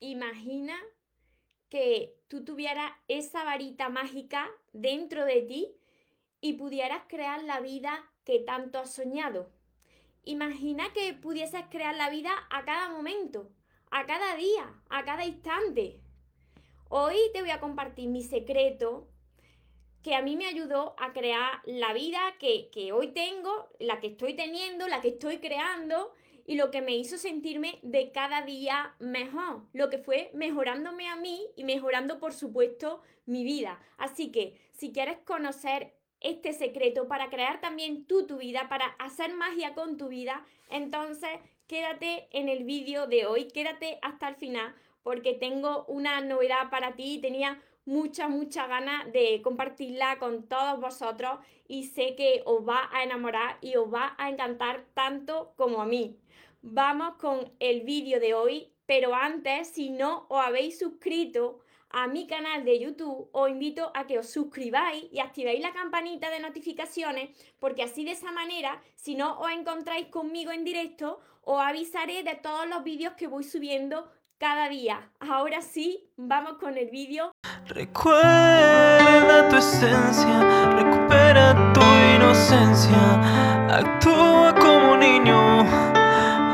imagina que tú tuvieras esa varita mágica dentro de ti y pudieras crear la vida que tanto has soñado. Imagina que pudieses crear la vida a cada momento, a cada día, a cada instante. Hoy te voy a compartir mi secreto que a mí me ayudó a crear la vida que, que hoy tengo, la que estoy teniendo, la que estoy creando y lo que me hizo sentirme de cada día mejor, lo que fue mejorándome a mí y mejorando, por supuesto, mi vida. Así que si quieres conocer este secreto para crear también tú tu vida, para hacer magia con tu vida, entonces quédate en el vídeo de hoy, quédate hasta el final porque tengo una novedad para ti y tenía mucha, mucha ganas de compartirla con todos vosotros y sé que os va a enamorar y os va a encantar tanto como a mí vamos con el vídeo de hoy, pero antes, si no os habéis suscrito a mi canal de YouTube, os invito a que os suscribáis y activéis la campanita de notificaciones, porque así de esa manera, si no os encontráis conmigo en directo, os avisaré de todos los vídeos que voy subiendo cada día. Ahora sí, vamos con el vídeo. Recuerda tu esencia, recupera tu inocencia, actúa como niño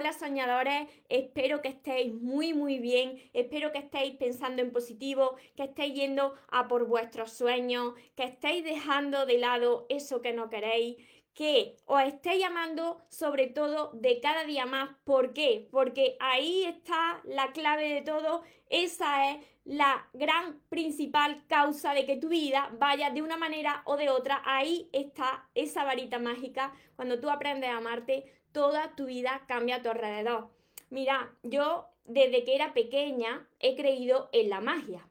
Hola soñadores, espero que estéis muy muy bien, espero que estéis pensando en positivo, que estéis yendo a por vuestros sueños, que estéis dejando de lado eso que no queréis, que os estéis llamando sobre todo de cada día más. ¿Por qué? Porque ahí está la clave de todo, esa es la gran principal causa de que tu vida vaya de una manera o de otra. Ahí está esa varita mágica. Cuando tú aprendes a amarte, toda tu vida cambia a tu alrededor. Mira, yo desde que era pequeña he creído en la magia.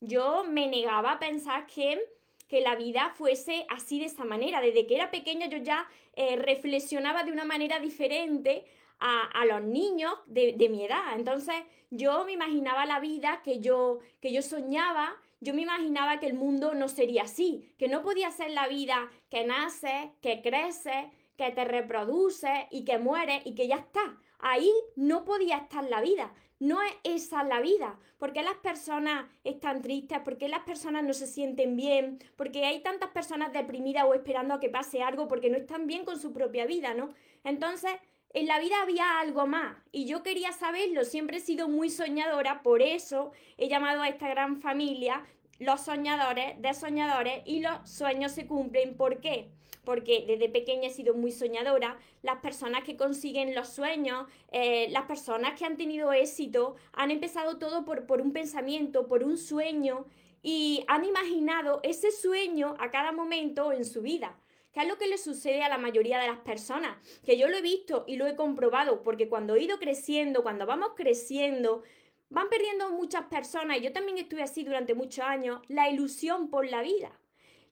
Yo me negaba a pensar que, que la vida fuese así de esa manera. Desde que era pequeña yo ya eh, reflexionaba de una manera diferente a, los niños de, de, mi edad. Entonces yo me imaginaba la vida que yo, que yo soñaba, yo me imaginaba que el mundo no sería así, que no podía ser la vida que nace, que crece, que te reproduce y que muere y que ya está. Ahí no podía estar la vida. No es esa la vida. ¿Por qué las personas están tristes? ¿Por qué las personas no se sienten bien? Porque hay tantas personas deprimidas o esperando a que pase algo porque no están bien con su propia vida, ¿no? Entonces, en la vida había algo más y yo quería saberlo. Siempre he sido muy soñadora, por eso he llamado a esta gran familia los soñadores de soñadores y los sueños se cumplen. ¿Por qué? porque desde pequeña he sido muy soñadora, las personas que consiguen los sueños, eh, las personas que han tenido éxito, han empezado todo por, por un pensamiento, por un sueño y han imaginado ese sueño a cada momento en su vida. ¿Qué es lo que le sucede a la mayoría de las personas? Que yo lo he visto y lo he comprobado, porque cuando he ido creciendo, cuando vamos creciendo, van perdiendo muchas personas, y yo también estuve así durante muchos años, la ilusión por la vida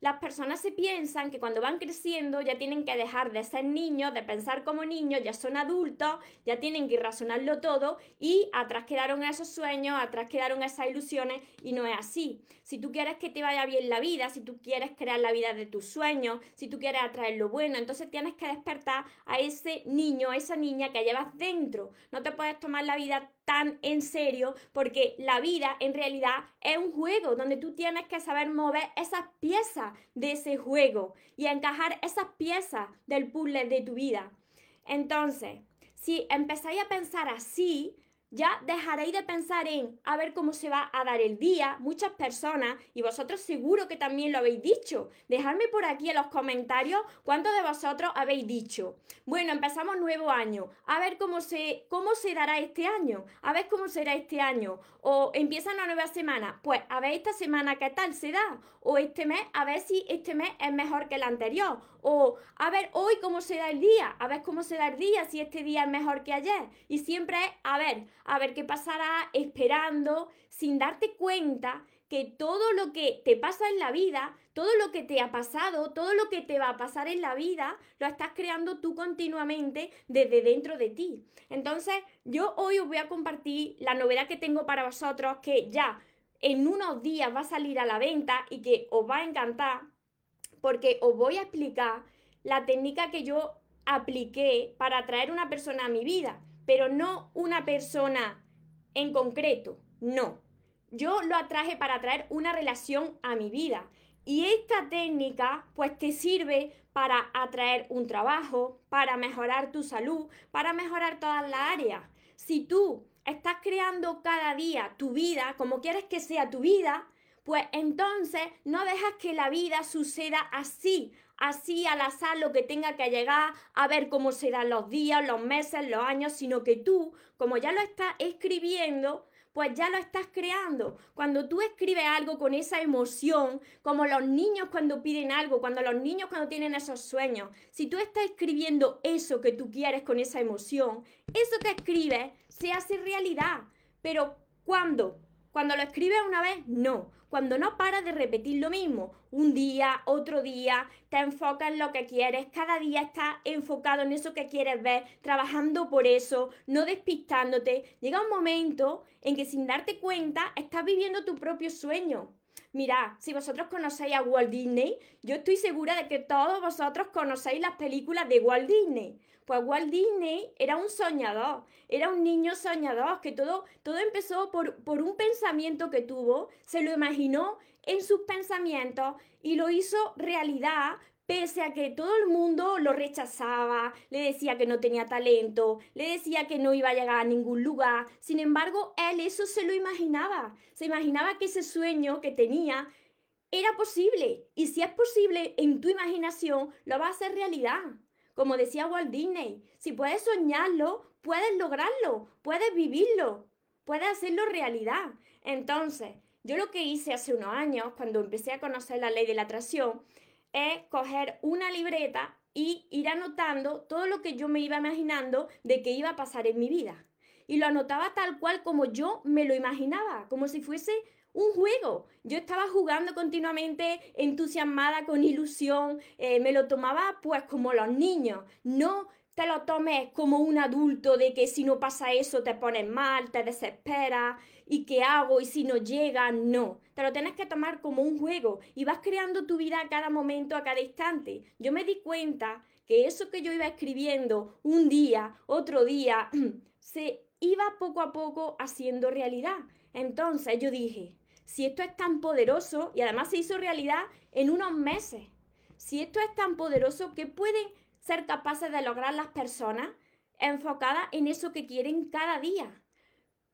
las personas se piensan que cuando van creciendo ya tienen que dejar de ser niños, de pensar como niños, ya son adultos, ya tienen que razonarlo todo y atrás quedaron esos sueños, atrás quedaron esas ilusiones y no es así. Si tú quieres que te vaya bien la vida, si tú quieres crear la vida de tus sueños, si tú quieres atraer lo bueno, entonces tienes que despertar a ese niño, a esa niña que llevas dentro. No te puedes tomar la vida tan en serio porque la vida en realidad es un juego donde tú tienes que saber mover esas piezas de ese juego y encajar esas piezas del puzzle de tu vida. Entonces, si empezáis a pensar así, ya dejaréis de pensar en a ver cómo se va a dar el día. Muchas personas, y vosotros seguro que también lo habéis dicho, dejadme por aquí en los comentarios cuántos de vosotros habéis dicho. Bueno, empezamos nuevo año, a ver cómo se, cómo se dará este año, a ver cómo será este año. O empieza una nueva semana, pues a ver esta semana qué tal se da. O este mes, a ver si este mes es mejor que el anterior. O a ver hoy cómo se da el día, a ver cómo se da el día, si este día es mejor que ayer. Y siempre es, a ver, a ver qué pasará, esperando, sin darte cuenta que todo lo que te pasa en la vida, todo lo que te ha pasado, todo lo que te va a pasar en la vida, lo estás creando tú continuamente desde dentro de ti. Entonces, yo hoy os voy a compartir la novedad que tengo para vosotros, que ya en unos días va a salir a la venta y que os va a encantar, porque os voy a explicar la técnica que yo apliqué para atraer una persona a mi vida, pero no una persona en concreto, no. Yo lo atraje para atraer una relación a mi vida. Y esta técnica pues te sirve para atraer un trabajo, para mejorar tu salud, para mejorar todas las áreas. Si tú estás creando cada día tu vida como quieres que sea tu vida, pues entonces no dejas que la vida suceda así, así al azar lo que tenga que llegar, a ver cómo serán los días, los meses, los años, sino que tú, como ya lo estás escribiendo, pues ya lo estás creando. Cuando tú escribes algo con esa emoción, como los niños cuando piden algo, cuando los niños cuando tienen esos sueños, si tú estás escribiendo eso que tú quieres con esa emoción, eso que escribes se hace realidad. Pero ¿cuándo? Cuando lo escribes una vez, no. Cuando no paras de repetir lo mismo, un día, otro día, te enfocas en lo que quieres, cada día estás enfocado en eso que quieres ver, trabajando por eso, no despistándote, llega un momento en que sin darte cuenta estás viviendo tu propio sueño. Mirad, si vosotros conocéis a Walt Disney, yo estoy segura de que todos vosotros conocéis las películas de Walt Disney. Pues Walt Disney era un soñador, era un niño soñador, que todo, todo empezó por, por un pensamiento que tuvo, se lo imaginó en sus pensamientos y lo hizo realidad pese a que todo el mundo lo rechazaba, le decía que no tenía talento, le decía que no iba a llegar a ningún lugar. Sin embargo, él eso se lo imaginaba, se imaginaba que ese sueño que tenía era posible. Y si es posible en tu imaginación, lo va a hacer realidad. Como decía Walt Disney, si puedes soñarlo, puedes lograrlo, puedes vivirlo, puedes hacerlo realidad. Entonces, yo lo que hice hace unos años, cuando empecé a conocer la ley de la atracción, es coger una libreta y ir anotando todo lo que yo me iba imaginando de que iba a pasar en mi vida. Y lo anotaba tal cual como yo me lo imaginaba, como si fuese un juego. Yo estaba jugando continuamente, entusiasmada, con ilusión, eh, me lo tomaba pues como los niños. No te lo tomes como un adulto de que si no pasa eso te pones mal, te desesperas y qué hago y si no llega, no. Te lo tienes que tomar como un juego y vas creando tu vida a cada momento, a cada instante. Yo me di cuenta que eso que yo iba escribiendo un día, otro día, se iba poco a poco haciendo realidad. Entonces yo dije, si esto es tan poderoso y además se hizo realidad en unos meses, si esto es tan poderoso, ¿qué pueden ser capaces de lograr las personas enfocadas en eso que quieren cada día?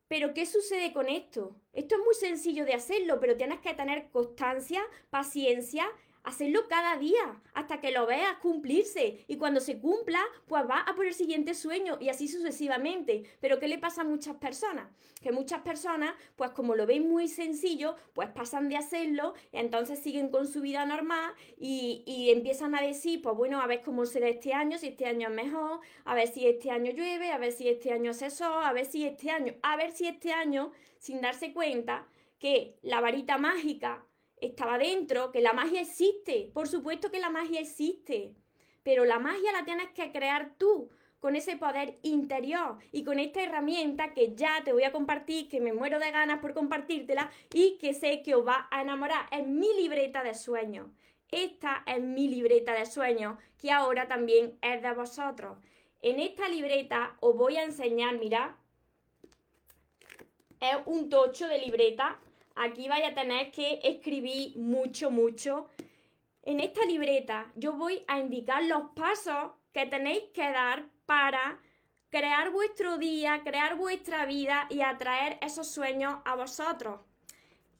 Pero ¿qué sucede con esto? Esto es muy sencillo de hacerlo, pero tienes que tener constancia, paciencia hacerlo cada día hasta que lo veas cumplirse y cuando se cumpla pues va a por el siguiente sueño y así sucesivamente pero ¿qué le pasa a muchas personas? que muchas personas pues como lo ven muy sencillo pues pasan de hacerlo entonces siguen con su vida normal y, y empiezan a decir pues bueno a ver cómo será este año si este año es mejor a ver si este año llueve a ver si este año se sol a ver si este año a ver si este año sin darse cuenta que la varita mágica estaba dentro, que la magia existe. Por supuesto que la magia existe. Pero la magia la tienes que crear tú, con ese poder interior y con esta herramienta que ya te voy a compartir, que me muero de ganas por compartírtela y que sé que os va a enamorar. Es mi libreta de sueños. Esta es mi libreta de sueños, que ahora también es de vosotros. En esta libreta os voy a enseñar, mira, es un tocho de libreta Aquí vaya a tener que escribir mucho, mucho. En esta libreta yo voy a indicar los pasos que tenéis que dar para crear vuestro día, crear vuestra vida y atraer esos sueños a vosotros.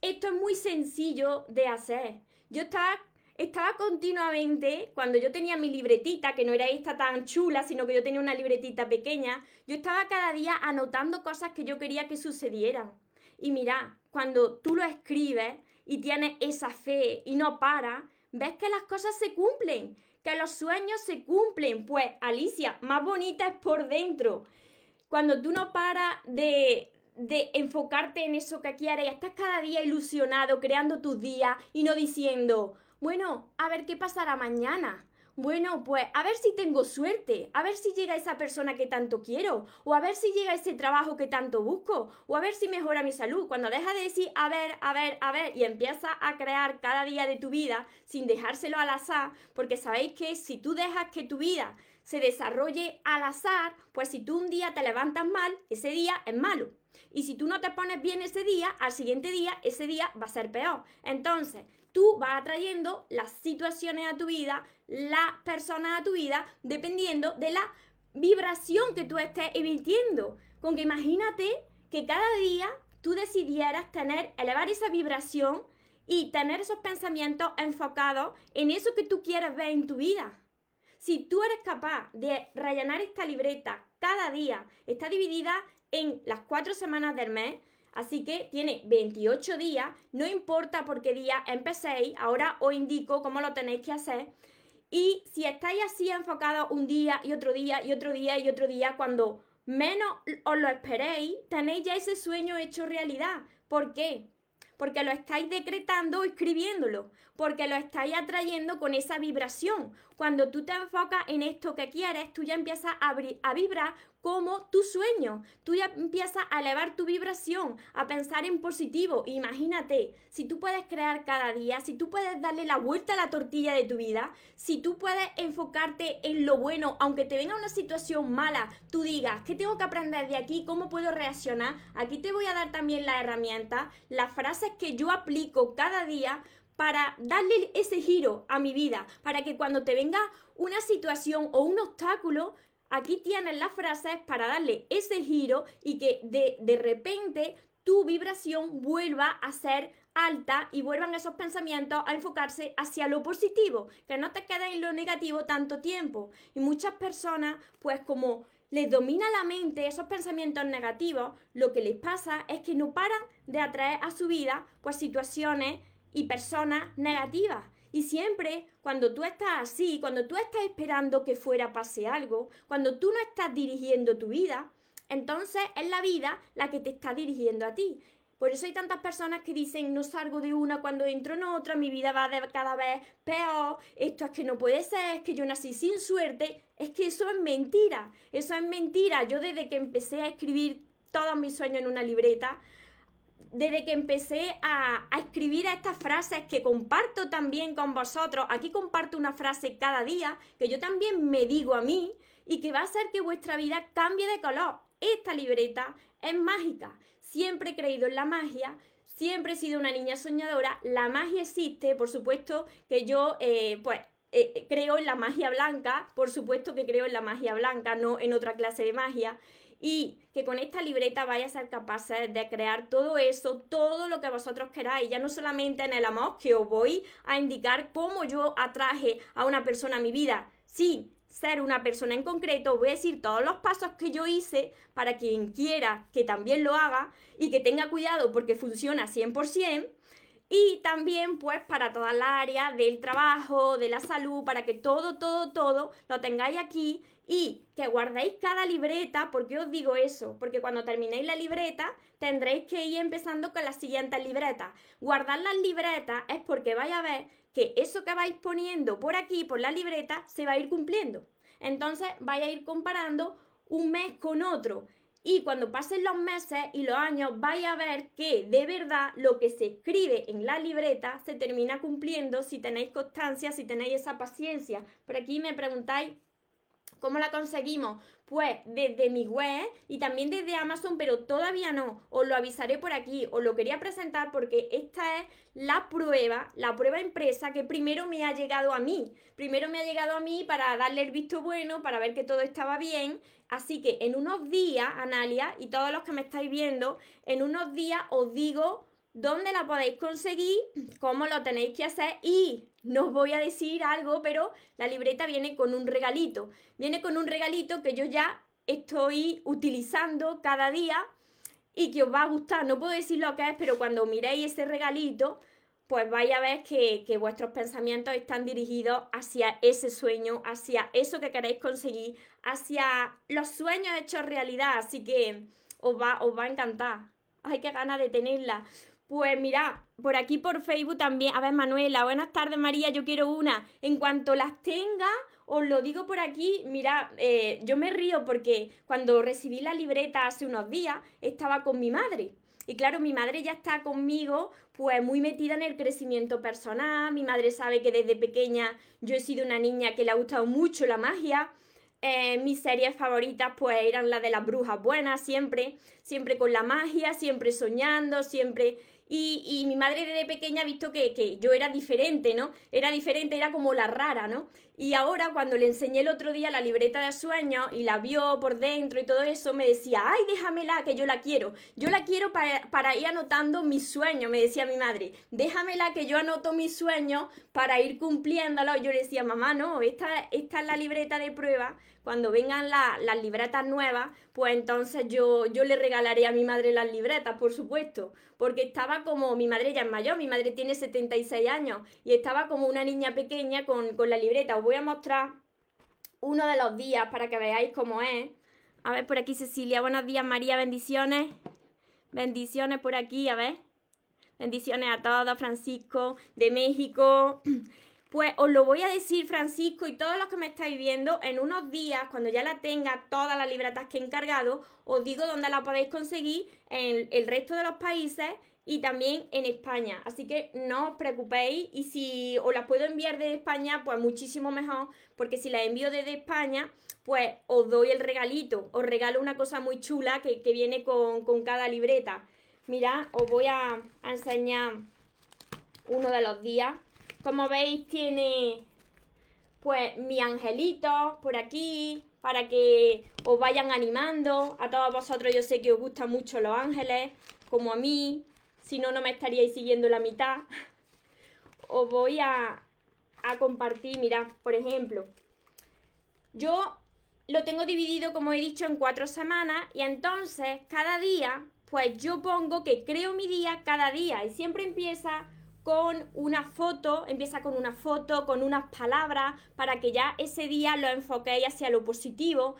Esto es muy sencillo de hacer. Yo estaba, estaba continuamente, cuando yo tenía mi libretita, que no era esta tan chula, sino que yo tenía una libretita pequeña, yo estaba cada día anotando cosas que yo quería que sucedieran. Y mira, cuando tú lo escribes y tienes esa fe y no para, ves que las cosas se cumplen, que los sueños se cumplen. Pues Alicia, más bonita es por dentro. Cuando tú no paras de, de enfocarte en eso que quieres, estás cada día ilusionado, creando tus días y no diciendo, bueno, a ver qué pasará mañana. Bueno, pues a ver si tengo suerte, a ver si llega esa persona que tanto quiero, o a ver si llega ese trabajo que tanto busco, o a ver si mejora mi salud. Cuando deja de decir a ver, a ver, a ver, y empieza a crear cada día de tu vida sin dejárselo al azar, porque sabéis que si tú dejas que tu vida se desarrolle al azar, pues si tú un día te levantas mal, ese día es malo. Y si tú no te pones bien ese día, al siguiente día, ese día va a ser peor. Entonces, tú vas atrayendo las situaciones a tu vida, las personas a tu vida, dependiendo de la vibración que tú estés emitiendo. Con que imagínate que cada día tú decidieras tener, elevar esa vibración y tener esos pensamientos enfocados en eso que tú quieres ver en tu vida. Si tú eres capaz de rellenar esta libreta cada día, está dividida en las cuatro semanas del mes, Así que tiene 28 días, no importa por qué día empecéis, ahora os indico cómo lo tenéis que hacer. Y si estáis así enfocados un día y otro día y otro día y otro día, cuando menos os lo esperéis, tenéis ya ese sueño hecho realidad. ¿Por qué? Porque lo estáis decretando o escribiéndolo, porque lo estáis atrayendo con esa vibración. Cuando tú te enfocas en esto que quieres, tú ya empiezas a, a vibrar como tu sueño. Tú ya empiezas a elevar tu vibración, a pensar en positivo. Imagínate, si tú puedes crear cada día, si tú puedes darle la vuelta a la tortilla de tu vida, si tú puedes enfocarte en lo bueno, aunque te venga una situación mala, tú digas, ¿qué tengo que aprender de aquí? ¿Cómo puedo reaccionar? Aquí te voy a dar también las herramientas, las frases que yo aplico cada día para darle ese giro a mi vida, para que cuando te venga una situación o un obstáculo, aquí tienes las frases para darle ese giro y que de, de repente tu vibración vuelva a ser alta y vuelvan esos pensamientos a enfocarse hacia lo positivo, que no te quedes en lo negativo tanto tiempo. Y muchas personas, pues como les domina la mente esos pensamientos negativos, lo que les pasa es que no paran de atraer a su vida pues situaciones y personas negativas. Y siempre cuando tú estás así, cuando tú estás esperando que fuera pase algo, cuando tú no estás dirigiendo tu vida, entonces es la vida la que te está dirigiendo a ti. Por eso hay tantas personas que dicen, no salgo de una cuando entro en otra, mi vida va de cada vez peor, esto es que no puede ser, es que yo nací sin suerte. Es que eso es mentira, eso es mentira. Yo desde que empecé a escribir todos mis sueños en una libreta, desde que empecé a, escribir estas frases que comparto también con vosotros, aquí comparto una frase cada día que yo también me digo a mí y que va a hacer que vuestra vida cambie de color. Esta libreta es mágica. Siempre he creído en la magia, siempre he sido una niña soñadora. La magia existe, por supuesto que yo, eh, pues, eh, creo en la magia blanca, por supuesto que creo en la magia blanca, no en otra clase de magia y que con esta libreta vaya a ser capaces de crear todo eso, todo lo que vosotros queráis, ya no solamente en el amor, que os voy a indicar cómo yo atraje a una persona a mi vida, sí, ser una persona en concreto, voy a decir todos los pasos que yo hice para quien quiera que también lo haga y que tenga cuidado porque funciona 100%. Y también pues para toda la área del trabajo, de la salud, para que todo, todo, todo lo tengáis aquí y que guardéis cada libreta. ¿Por qué os digo eso? Porque cuando terminéis la libreta tendréis que ir empezando con las siguientes libretas. Guardar las libretas es porque vais a ver que eso que vais poniendo por aquí, por la libreta, se va a ir cumpliendo. Entonces vais a ir comparando un mes con otro. Y cuando pasen los meses y los años, vais a ver que de verdad lo que se escribe en la libreta se termina cumpliendo si tenéis constancia, si tenéis esa paciencia. Por aquí me preguntáis ¿Cómo la conseguimos? Pues desde mi web y también desde Amazon, pero todavía no. Os lo avisaré por aquí. Os lo quería presentar porque esta es la prueba, la prueba empresa que primero me ha llegado a mí. Primero me ha llegado a mí para darle el visto bueno, para ver que todo estaba bien. Así que en unos días, Analia, y todos los que me estáis viendo, en unos días os digo dónde la podéis conseguir, cómo lo tenéis que hacer y no os voy a decir algo, pero la libreta viene con un regalito. Viene con un regalito que yo ya estoy utilizando cada día y que os va a gustar. No puedo decir lo que es, pero cuando miréis ese regalito, pues vais a ver que, que, vuestros pensamientos están dirigidos hacia ese sueño, hacia eso que queréis conseguir, hacia los sueños hechos realidad. Así que os va, os va a encantar. Ay, qué ganas de tenerla. Pues mira, por aquí por Facebook también. A ver, Manuela, buenas tardes, María, yo quiero una. En cuanto las tenga, os lo digo por aquí. Mira, eh, yo me río porque cuando recibí la libreta hace unos días, estaba con mi madre. Y claro, mi madre ya está conmigo, pues muy metida en el crecimiento personal. Mi madre sabe que desde pequeña yo he sido una niña que le ha gustado mucho la magia. Eh, mis series favoritas pues eran las de las brujas buenas, siempre, siempre con la magia, siempre soñando, siempre y, mi madre desde pequeña ha visto que, yo era diferente, ¿no? Era diferente, era como la rara, ¿no? Y ahora cuando le enseñé el otro día la libreta de sueños y la vio por dentro y todo eso, me decía, ay, déjamela, que yo la quiero. Yo la quiero para, para ir anotando mis sueños, me decía mi madre. Déjamela que yo anoto mis sueños para ir cumpliéndolo. Yo le decía, mamá, no, esta, esta es la libreta de prueba cuando vengan las libretas nuevas, pues entonces yo, yo le regalaré a mi madre las libretas, por supuesto, porque estaba como, mi madre ya es mayor, mi madre tiene 76 años, y estaba como una niña pequeña con, con la libreta. Voy a mostrar uno de los días para que veáis cómo es. A ver, por aquí Cecilia, buenos días María, bendiciones. Bendiciones por aquí, a ver. Bendiciones a todos, Francisco, de México. Pues os lo voy a decir, Francisco, y todos los que me estáis viendo, en unos días, cuando ya la tenga todas las libretas que he encargado, os digo dónde la podéis conseguir en el resto de los países y también en España. Así que no os preocupéis y si os las puedo enviar desde España, pues muchísimo mejor, porque si las envío desde España, pues os doy el regalito, os regalo una cosa muy chula que, viene con, cada libreta. Mirad, os voy a enseñar uno de los días como veis tiene pues mi angelito por aquí para que os vayan animando. A todos vosotros yo sé que os gustan mucho los ángeles, como a mí. Si no, no me estaríais siguiendo la mitad. Os voy a, a compartir, mirad, por ejemplo. Yo lo tengo dividido, como he dicho, en cuatro semanas y entonces cada día, pues yo pongo que creo mi día cada día y siempre empieza con una foto, empieza con una foto, con unas palabras, para que ya ese día lo enfoquéis hacia lo positivo.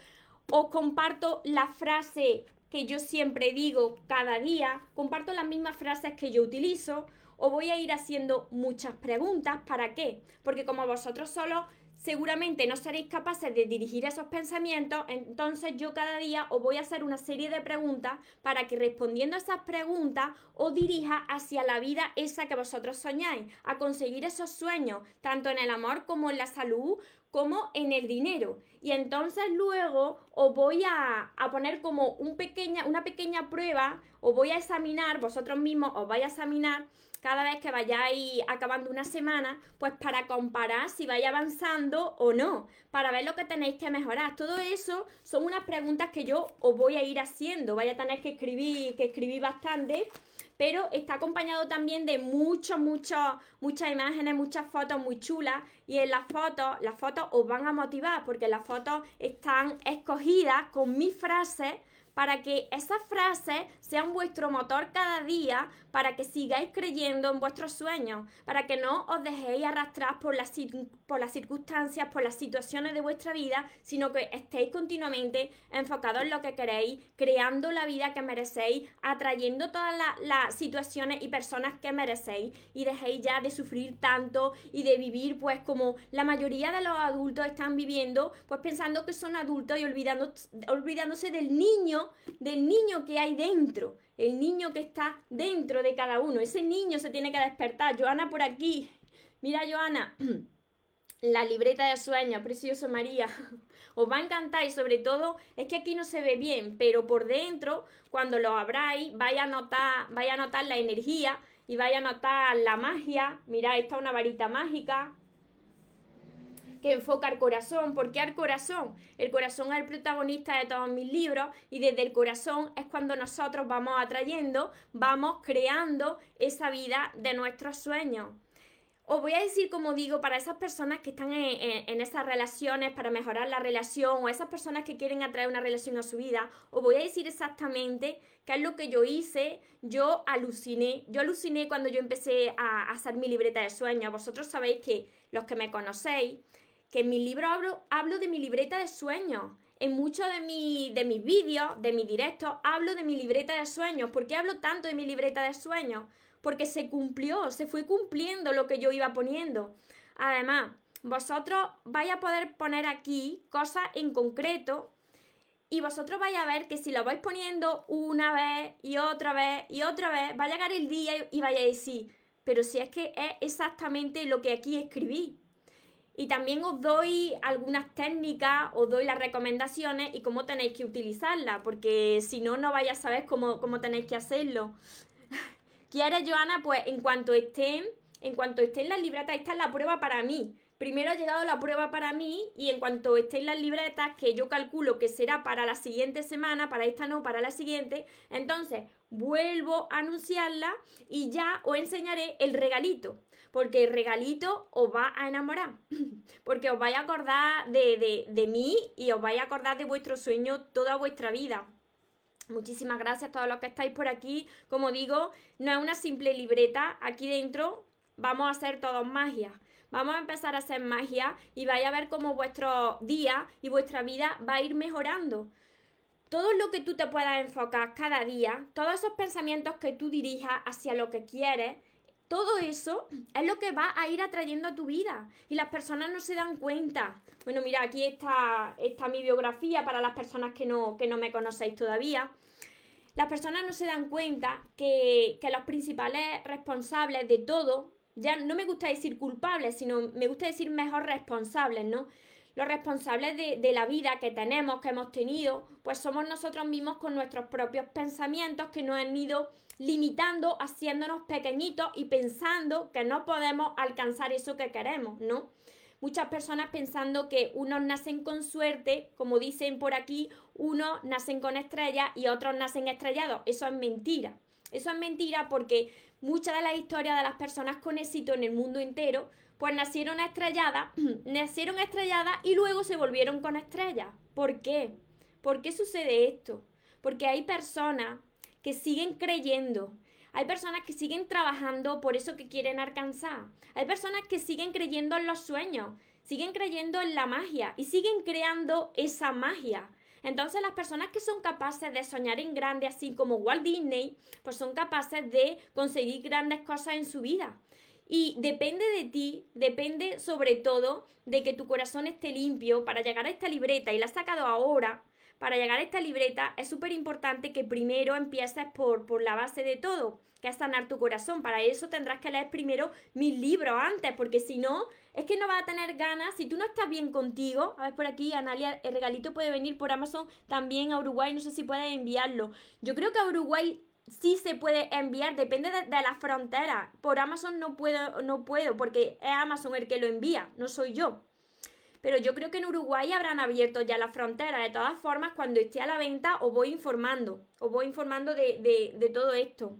Os comparto la frase que yo siempre digo cada día, comparto las mismas frases que yo utilizo, os voy a ir haciendo muchas preguntas. ¿Para qué? Porque como vosotros solo seguramente no seréis capaces de dirigir esos pensamientos, entonces yo cada día os voy a hacer una serie de preguntas para que respondiendo a esas preguntas os dirija hacia la vida esa que vosotros soñáis, a conseguir esos sueños, tanto en el amor como en la salud, como en el dinero. Y entonces luego os voy a, poner como un pequeña, una pequeña prueba, os voy a examinar, vosotros mismos os vais a examinar cada vez que vayáis acabando una semana, pues para comparar si vais avanzando o no, para ver lo que tenéis que mejorar. Todo eso son unas preguntas que yo os voy a ir haciendo. Vaya a tener que escribir, que escribir bastante, pero está acompañado también de muchos, muchos, muchas imágenes, muchas fotos muy chulas. Y en las fotos, las fotos os van a motivar porque las fotos están escogidas con mis frases para que esas frases sean vuestro motor cada día, para que sigáis creyendo en vuestros sueños, para que no os dejéis arrastrar por las, por las circunstancias, por las situaciones de vuestra vida, sino que estéis continuamente enfocados en lo que queréis, creando la vida que merecéis, atrayendo todas las situaciones y personas que merecéis y dejéis ya de sufrir tanto y de vivir pues como la mayoría de los adultos están viviendo, pues pensando que son adultos y olvidando, olvidándose del niño del niño que hay dentro, el niño que está dentro de cada uno. Ese niño se tiene que despertar. Joana por aquí. Mira, Joana, la libreta de sueños, precioso María. Os va a encantar y sobre todo es que aquí no se ve bien, pero por dentro, cuando lo abráis, vaya a notar, vaya a notar la energía y vaya a notar la magia. Mira, esta es una varita mágica, que enfoca al corazón. ¿Por qué al corazón? El corazón es el protagonista de todos mis libros y desde el corazón es cuando nosotros vamos atrayendo, vamos creando esa vida de nuestros sueños. Os voy a decir, como digo, para esas personas que están en, esas relaciones, para mejorar la relación, o esas personas que quieren atraer una relación a su vida, os voy a decir exactamente qué es lo que yo hice. Yo aluciné, yo aluciné cuando yo empecé a hacer mi libreta de sueños. Vosotros sabéis que los que me conocéis, que en mi libro hablo, hablo de mi libreta de sueños. en muchos de, mi, de mis vídeos, de mis directos, hablo de mi libreta de sueños. ¿Por qué hablo tanto de mi libreta de sueños? Porque se cumplió, se fue cumpliendo lo que yo iba poniendo. Además, vosotros vais a poder poner aquí cosas en concreto y vosotros vais a ver que si lo vais poniendo una vez y otra vez y otra vez, va a llegar el día y vais a decir, pero si es que es exactamente lo que aquí escribí. Y también os doy algunas técnicas, os doy las recomendaciones y cómo tenéis que utilizarlas, porque si no, no vais a saber cómo, cómo tenéis que hacerlo. ¿Quieres, Joana? Pues en cuanto estén, en cuanto estén las libretas, esta es la prueba para mí. Primero ha llegado la prueba para mí y en cuanto estén las libretas, que yo calculo que será para la siguiente semana, para esta no, para la siguiente, entonces vuelvo a anunciarla y ya os enseñaré el regalito porque el regalito os va a enamorar, porque os vais a acordar de, de, mí y os vais a acordar de vuestro sueño toda vuestra vida. Muchísimas gracias a todos los que estáis por aquí. Como digo, no es una simple libreta. Aquí dentro vamos a hacer todos magia. Vamos a empezar a hacer magia y vais a ver cómo vuestro día y vuestra vida va a ir mejorando. Todo lo que tú te puedas enfocar cada día, todos esos pensamientos que tú dirijas hacia lo que quieres, todo eso es lo que va a ir atrayendo a tu vida y las personas no se dan cuenta. Bueno, mira, aquí está, mi biografía para las personas que no, que no me conocéis todavía. Las personas no se dan cuenta que, que los principales responsables de todo, ya no me gusta decir culpables, sino me gusta decir mejor responsables, ¿no? Los responsables de, de, la vida que tenemos, que hemos tenido, pues somos nosotros mismos con nuestros propios pensamientos que nos han ido limitando, haciéndonos pequeñitos y pensando que no podemos alcanzar eso que queremos, ¿no? Muchas personas pensando que unos nacen con suerte, como dicen por aquí, unos nacen con estrellas y otros nacen estrellados. Eso es mentira. Eso es mentira porque muchas de las historias de las personas con éxito en el mundo entero, pues nacieron estrelladas, nacieron estrelladas y luego se volvieron con estrellas. ¿Por qué? ¿Por qué sucede esto? Porque hay personas que siguen creyendo. Hay personas que siguen trabajando por eso que quieren alcanzar. Hay personas que siguen creyendo en los sueños, siguen creyendo en la magia y siguen creando esa magia. Entonces las personas que son capaces de soñar en grande, así como Walt Disney, pues son capaces de conseguir grandes cosas en su vida. Y depende de ti, depende sobre todo de que tu corazón esté limpio para llegar a esta libreta y la has sacado ahora para llegar a esta libreta es súper importante que primero empieces por, por la base de todo, que es sanar tu corazón. Para eso tendrás que leer primero mis libros antes, porque si no, es que no vas a tener ganas. Si tú no estás bien contigo, a ver por aquí, Analia, el regalito puede venir por Amazon también a Uruguay, no sé si puedes enviarlo. Yo creo que a Uruguay sí se puede enviar, depende de, de la frontera. Por Amazon no puedo, no puedo, porque es Amazon el que lo envía, no soy yo pero yo creo que en Uruguay habrán abierto ya la frontera. De todas formas, cuando esté a la venta, os voy informando, os voy informando de, todo esto.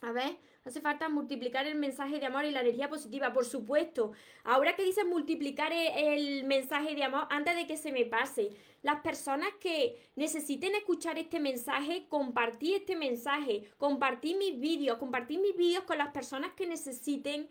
A ver, hace falta multiplicar el mensaje de amor y la energía positiva, por supuesto. Ahora que dices multiplicar e, el, mensaje de amor, antes de que se me pase, las personas que necesiten escuchar este mensaje, compartí este mensaje, compartí mis vídeos, compartí mis vídeos con las personas que necesiten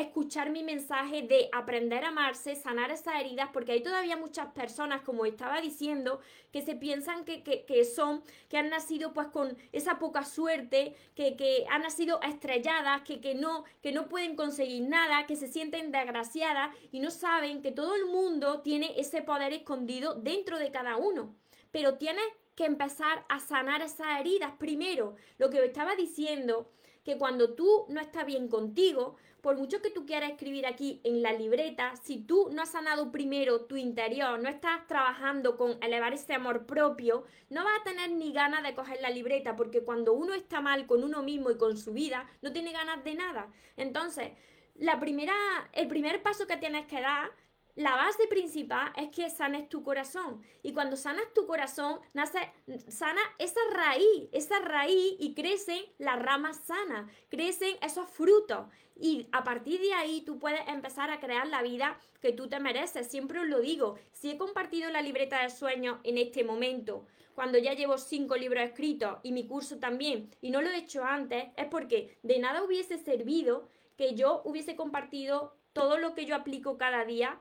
escuchar mi mensaje de aprender a amarse, sanar esas heridas, porque hay todavía muchas personas, como estaba diciendo, que se piensan que, son, que han nacido pues con esa poca suerte, que, que han nacido estrelladas, que, que, no, que no pueden conseguir nada, que se sienten desgraciadas y no saben que todo el mundo tiene ese poder escondido dentro de cada uno. Pero tienes que empezar a sanar esas heridas primero. Lo que estaba diciendo, que cuando tú no estás bien contigo, por mucho que tú quieras escribir aquí en la libreta, si tú no has sanado primero tu interior, no estás trabajando con elevar ese amor propio, no vas a tener ni ganas de coger la libreta, porque cuando uno está mal con uno mismo y con su vida, no tiene ganas de nada. Entonces, la primera, el primer paso que tienes que dar la base principal es que sanes tu corazón. Y cuando sanas tu corazón, nace, sana esa raíz, esa raíz y crecen las ramas sanas, crecen esos frutos. Y a partir de ahí tú puedes empezar a crear la vida que tú te mereces. Siempre os lo digo, si he compartido la libreta de sueños en este momento, cuando ya llevo cinco libros escritos y mi curso también, y no lo he hecho antes, es porque de nada hubiese servido que yo hubiese compartido todo lo que yo aplico cada día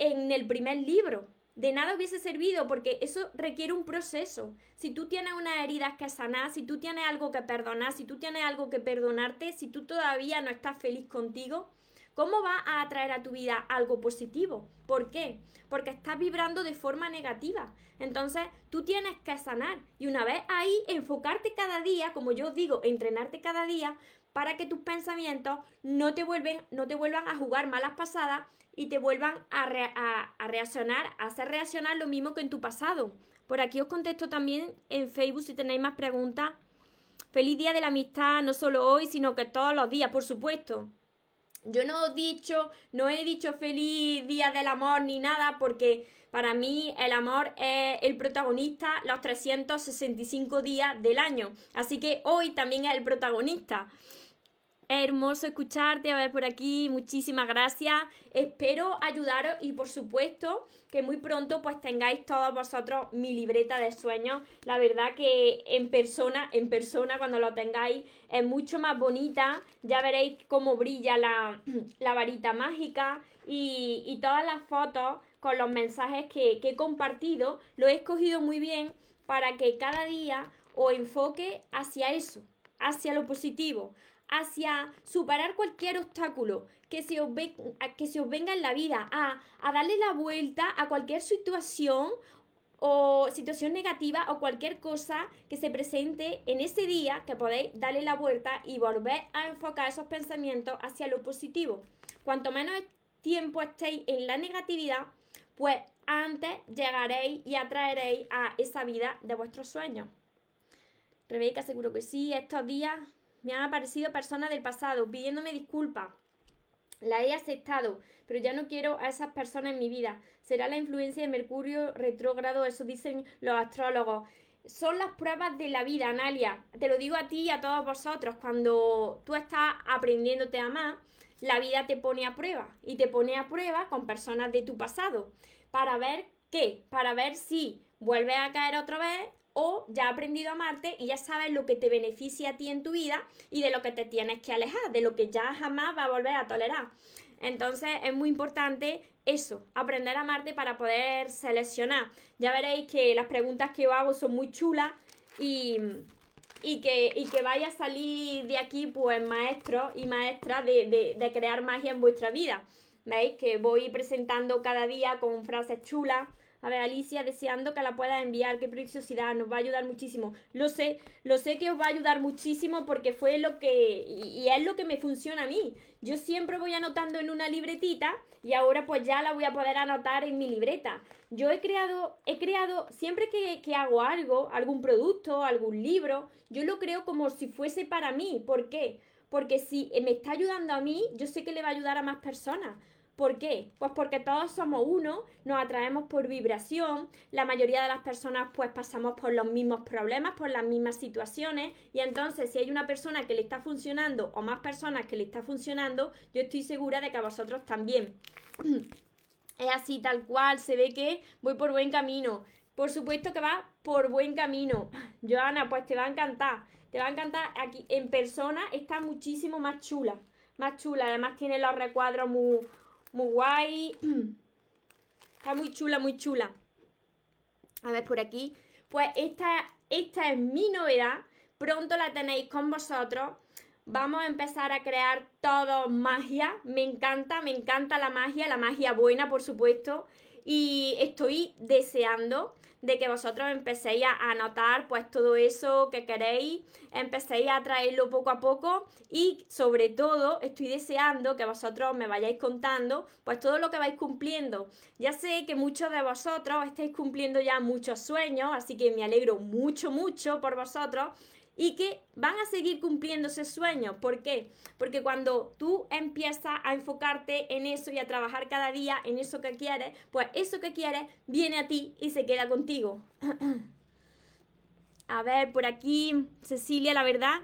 en el primer libro. de nada hubiese servido porque eso requiere un proceso. Si tú tienes unas heridas que sanar, si tú tienes algo que perdonar, si tú tienes algo que perdonarte, si tú todavía no estás feliz contigo, ¿cómo va a atraer a tu vida algo positivo? ¿Por qué? Porque estás vibrando de forma negativa. Entonces, tú tienes que sanar y una vez ahí enfocarte cada día, como yo digo, entrenarte cada día para que tus pensamientos no te, vuelven, no te vuelvan a jugar malas pasadas y te vuelvan a, reaccionar, a hacer reaccionar lo mismo que en tu pasado. Por aquí os contesto también en Facebook si tenéis más preguntas. Feliz día de la amistad, no solo hoy, sino que todos los días, por supuesto. Yo no he dicho, no he dicho feliz día del amor ni nada, porque para mí el amor es el protagonista los 365 días del año. Así que hoy también es el protagonista hermoso escucharte, a ver por aquí, muchísimas gracias. Espero ayudaros y por supuesto que muy pronto pues tengáis todos vosotros mi libreta de sueños. La verdad que en persona, en persona cuando lo tengáis es mucho más bonita. Ya veréis cómo brilla la, varita mágica y, todas las fotos con los mensajes que, que he compartido. Lo he escogido muy bien para que cada día os enfoque hacia eso, hacia lo positivo, hacia superar cualquier obstáculo que se os, que se os venga en la vida, a, a darle la vuelta a cualquier situación o situación negativa o cualquier cosa que se presente en ese día que podéis darle la vuelta y volver a enfocar esos pensamientos hacia lo positivo. Cuanto menos tiempo estéis en la negatividad, pues antes llegaréis y atraeréis a esa vida de vuestros sueños. Rebeca, seguro que sí, estos días me han aparecido personas del pasado pidiéndome disculpas. La he aceptado, pero ya no quiero a esas personas en mi vida. Será la influencia de Mercurio retrógrado, eso dicen los astrólogos. Son las pruebas de la vida, Analia. Te lo digo a ti y a todos vosotros. Cuando tú estás aprendiéndote a amar, la vida te pone a prueba. Y te pone a prueba con personas de tu pasado. Para ver qué, para ver si vuelves a caer otra vez o ya has aprendido a amarte y ya sabes lo que te beneficia a ti en tu vida y de lo que te tienes que alejar, de lo que ya jamás va a volver a tolerar. Entonces es muy importante eso, aprender a amarte para poder seleccionar. Ya veréis que las preguntas que yo hago son muy chulas y, que, que vaya a salir de aquí pues maestros y maestras de, de crear magia en vuestra vida. ¿Veis? Que voy presentando cada día con frases chulas a ver, Alicia, deseando que la pueda enviar. Qué preciosidad, nos va a ayudar muchísimo. Lo sé, lo sé que os va a ayudar muchísimo porque fue lo que. Y, es lo que me funciona a mí. Yo siempre voy anotando en una libretita y ahora pues ya la voy a poder anotar en mi libreta. Yo he creado, he creado, siempre que, que hago algo, algún producto, algún libro, yo lo creo como si fuese para mí. ¿Por qué? Porque si me está ayudando a mí, yo sé que le va a ayudar a más personas. ¿Por qué? Pues porque todos somos uno, nos atraemos por vibración, la mayoría de las personas pues pasamos por los mismos problemas, por las mismas situaciones y entonces si hay una persona que le está funcionando o más personas que le está funcionando, yo estoy segura de que a vosotros también. es así tal cual, se ve que voy por buen camino. Por supuesto que va por buen camino. Joana, pues te va a encantar. Te va a encantar aquí en persona, está muchísimo más chula. Más chula, además tiene los recuadros muy, muy guay. Está muy chula, muy chula. A ver, por aquí. Pues esta, esta es mi novedad. Pronto la tenéis con vosotros. Vamos a empezar a crear todo magia. Me encanta, me encanta la magia, la magia buena, por supuesto. Y estoy deseando de que vosotros empecéis a anotar pues todo eso que queréis, empecéis a traerlo poco a poco y sobre todo estoy deseando que vosotros me vayáis contando pues todo lo que vais cumpliendo. Ya sé que muchos de vosotros estáis cumpliendo ya muchos sueños, así que me alegro mucho, mucho por vosotros y que van a seguir cumpliendo ese sueño. ¿Por qué? Porque cuando tú empiezas a enfocarte en eso y a trabajar cada día en eso que quieres, pues eso que quieres viene a ti y se queda contigo. a ver, por aquí, Cecilia, la verdad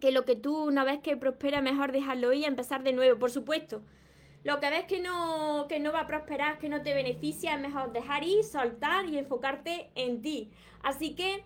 que lo que tú una vez que prospera, mejor dejarlo ir y empezar de nuevo, por supuesto. Lo que ves que no, que no va a prosperar, que no te beneficia, es mejor dejar ir, soltar y enfocarte en ti. Así que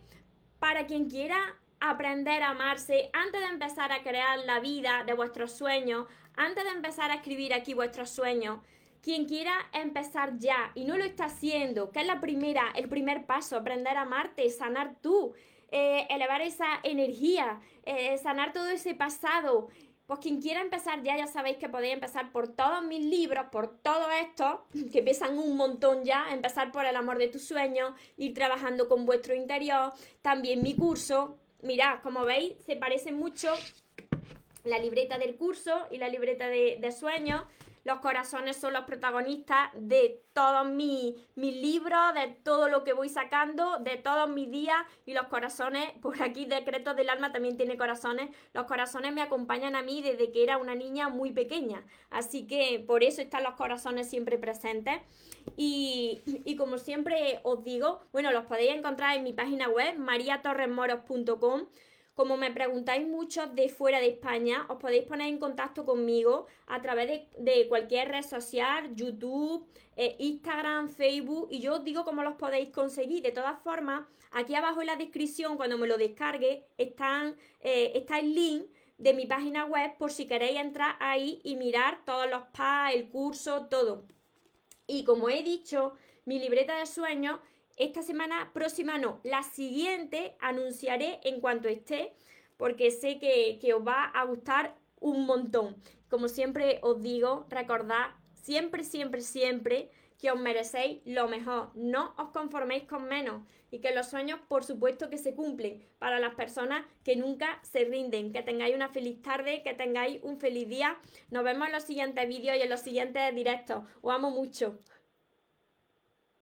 para quien quiera aprender a amarse, antes de empezar a crear la vida de vuestros sueños, antes de empezar a escribir aquí vuestros sueños, quien quiera empezar ya y no lo está haciendo, que es la primera, el primer paso, aprender a amarte, sanar tú, eh, elevar esa energía, eh, sanar todo ese pasado. Pues quien quiera empezar ya, ya sabéis que podéis empezar por todos mis libros, por todo esto, que pesan un montón ya, empezar por el amor de tus sueños, ir trabajando con vuestro interior, también mi curso. Mirad, como veis, se parece mucho la libreta del curso y la libreta de, de sueños. Los corazones son los protagonistas de todos mis, mis, libros, de todo lo que voy sacando, de todos mis días. Y los corazones, por aquí Decretos del Alma también tiene corazones. Los corazones me acompañan a mí desde que era una niña muy pequeña. Así que por eso están los corazones siempre presentes. Y, y como siempre os digo, bueno, los podéis encontrar en mi página web, mariatorresmoros.com. Como me preguntáis muchos de fuera de España, os podéis poner en contacto conmigo a través de, cualquier red social, YouTube, eh, Instagram, Facebook, y yo os digo cómo los podéis conseguir. De todas formas, aquí abajo en la descripción, cuando me lo descargue, eh, está el link de mi página web por si queréis entrar ahí y mirar todos los PAS, el curso, todo. Y como he dicho, mi libreta de sueños esta semana próxima no, la siguiente anunciaré en cuanto esté, porque sé que, os va a gustar un montón. Como siempre os digo, recordad siempre, siempre, siempre que os merecéis lo mejor. No os conforméis con menos y que los sueños, por supuesto, que se cumplen para las personas que nunca se rinden. Que tengáis una feliz tarde, que tengáis un feliz día. Nos vemos en los siguientes vídeos y en los siguientes directos. Os amo mucho.